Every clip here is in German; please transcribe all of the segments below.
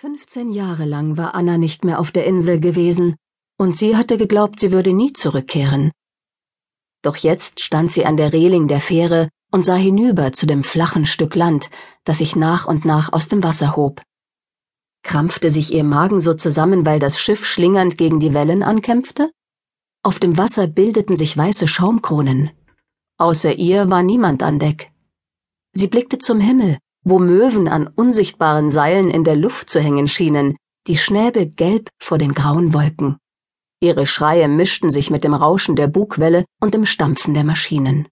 Fünfzehn Jahre lang war Anna nicht mehr auf der Insel gewesen, und sie hatte geglaubt, sie würde nie zurückkehren. Doch jetzt stand sie an der Reling der Fähre und sah hinüber zu dem flachen Stück Land, das sich nach und nach aus dem Wasser hob. Krampfte sich ihr Magen so zusammen, weil das Schiff schlingernd gegen die Wellen ankämpfte? Auf dem Wasser bildeten sich weiße Schaumkronen. Außer ihr war niemand an Deck. Sie blickte zum Himmel wo Möwen an unsichtbaren Seilen in der Luft zu hängen schienen, die Schnäbel gelb vor den grauen Wolken. Ihre Schreie mischten sich mit dem Rauschen der Bugwelle und dem Stampfen der Maschinen.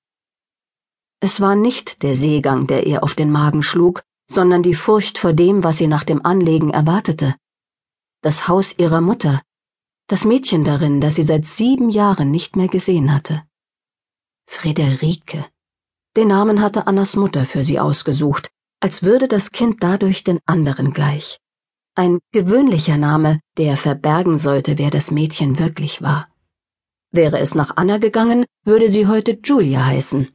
Es war nicht der Seegang, der ihr auf den Magen schlug, sondern die Furcht vor dem, was sie nach dem Anlegen erwartete. Das Haus ihrer Mutter, das Mädchen darin, das sie seit sieben Jahren nicht mehr gesehen hatte. Friederike. Den Namen hatte Annas Mutter für sie ausgesucht, als würde das Kind dadurch den anderen gleich. Ein gewöhnlicher Name, der verbergen sollte, wer das Mädchen wirklich war. Wäre es nach Anna gegangen, würde sie heute Julia heißen.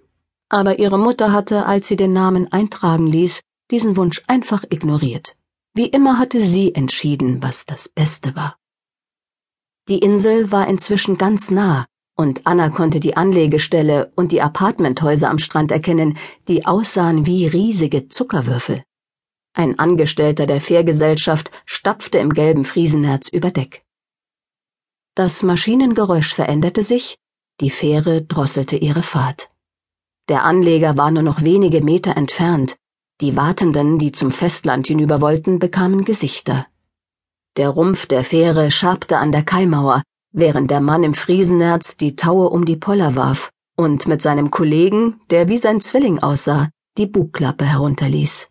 Aber ihre Mutter hatte, als sie den Namen eintragen ließ, diesen Wunsch einfach ignoriert. Wie immer hatte sie entschieden, was das Beste war. Die Insel war inzwischen ganz nah, und Anna konnte die Anlegestelle und die Apartmenthäuser am Strand erkennen, die aussahen wie riesige Zuckerwürfel. Ein Angestellter der Fährgesellschaft stapfte im gelben Friesenerz über Deck. Das Maschinengeräusch veränderte sich, die Fähre drosselte ihre Fahrt. Der Anleger war nur noch wenige Meter entfernt, die Wartenden, die zum Festland hinüber wollten, bekamen Gesichter. Der Rumpf der Fähre schabte an der Kaimauer, während der Mann im Friesenerz die Taue um die Poller warf und mit seinem Kollegen, der wie sein Zwilling aussah, die Bugklappe herunterließ.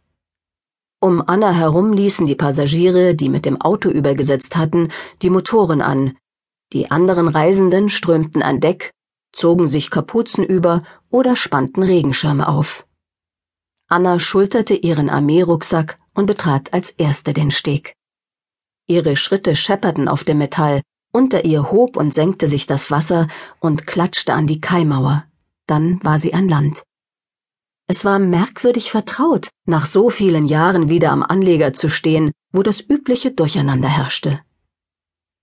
Um Anna herum ließen die Passagiere, die mit dem Auto übergesetzt hatten, die Motoren an. Die anderen Reisenden strömten an Deck, zogen sich Kapuzen über oder spannten Regenschirme auf. Anna schulterte ihren Armeerucksack und betrat als erste den Steg. Ihre Schritte schepperten auf dem Metall, unter ihr hob und senkte sich das Wasser und klatschte an die Kaimauer. Dann war sie an Land. Es war merkwürdig vertraut, nach so vielen Jahren wieder am Anleger zu stehen, wo das übliche Durcheinander herrschte.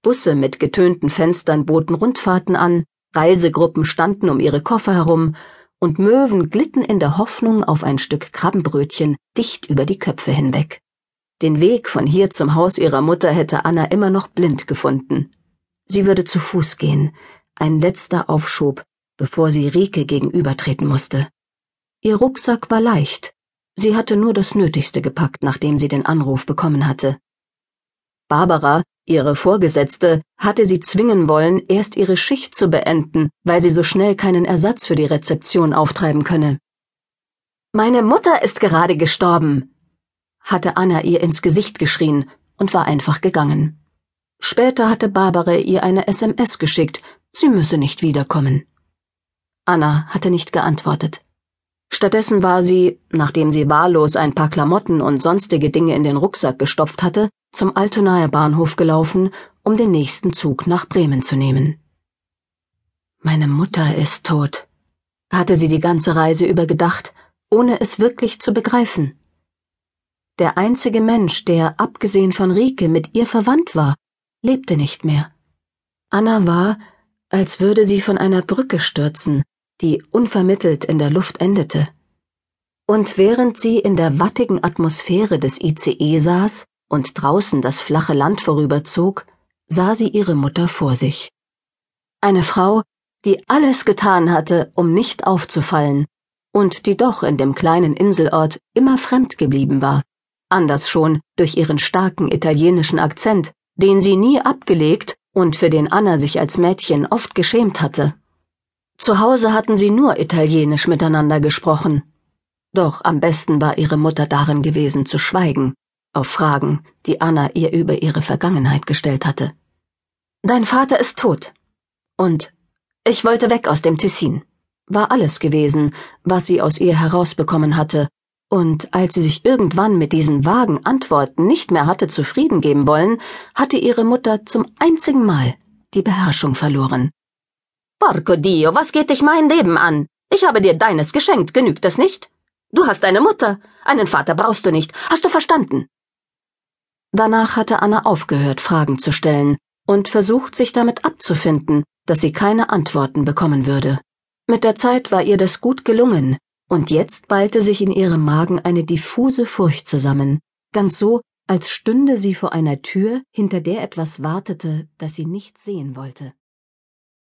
Busse mit getönten Fenstern boten Rundfahrten an, Reisegruppen standen um ihre Koffer herum, und Möwen glitten in der Hoffnung auf ein Stück Krabbenbrötchen dicht über die Köpfe hinweg. Den Weg von hier zum Haus ihrer Mutter hätte Anna immer noch blind gefunden. Sie würde zu Fuß gehen, ein letzter Aufschub, bevor sie Rike gegenübertreten musste. Ihr Rucksack war leicht, sie hatte nur das Nötigste gepackt, nachdem sie den Anruf bekommen hatte. Barbara, ihre Vorgesetzte, hatte sie zwingen wollen, erst ihre Schicht zu beenden, weil sie so schnell keinen Ersatz für die Rezeption auftreiben könne. Meine Mutter ist gerade gestorben, hatte Anna ihr ins Gesicht geschrien und war einfach gegangen. Später hatte Barbara ihr eine SMS geschickt, sie müsse nicht wiederkommen. Anna hatte nicht geantwortet. Stattdessen war sie, nachdem sie wahllos ein paar Klamotten und sonstige Dinge in den Rucksack gestopft hatte, zum Altonaer Bahnhof gelaufen, um den nächsten Zug nach Bremen zu nehmen. Meine Mutter ist tot, hatte sie die ganze Reise über gedacht, ohne es wirklich zu begreifen. Der einzige Mensch, der, abgesehen von Rike, mit ihr verwandt war, lebte nicht mehr. Anna war, als würde sie von einer Brücke stürzen, die unvermittelt in der Luft endete. Und während sie in der wattigen Atmosphäre des ICE saß und draußen das flache Land vorüberzog, sah sie ihre Mutter vor sich. Eine Frau, die alles getan hatte, um nicht aufzufallen, und die doch in dem kleinen Inselort immer fremd geblieben war, anders schon durch ihren starken italienischen Akzent, den sie nie abgelegt und für den Anna sich als Mädchen oft geschämt hatte. Zu Hause hatten sie nur Italienisch miteinander gesprochen. Doch am besten war ihre Mutter darin gewesen zu schweigen, auf Fragen, die Anna ihr über ihre Vergangenheit gestellt hatte. Dein Vater ist tot. Und ich wollte weg aus dem Tessin. War alles gewesen, was sie aus ihr herausbekommen hatte, und als sie sich irgendwann mit diesen vagen Antworten nicht mehr hatte zufrieden geben wollen, hatte ihre Mutter zum einzigen Mal die Beherrschung verloren. Porco Dio, was geht dich mein Leben an? Ich habe dir deines geschenkt, genügt das nicht? Du hast eine Mutter, einen Vater brauchst du nicht, hast du verstanden? Danach hatte Anna aufgehört, Fragen zu stellen und versucht, sich damit abzufinden, dass sie keine Antworten bekommen würde. Mit der Zeit war ihr das gut gelungen, und jetzt ballte sich in ihrem Magen eine diffuse Furcht zusammen, ganz so, als stünde sie vor einer Tür, hinter der etwas wartete, das sie nicht sehen wollte.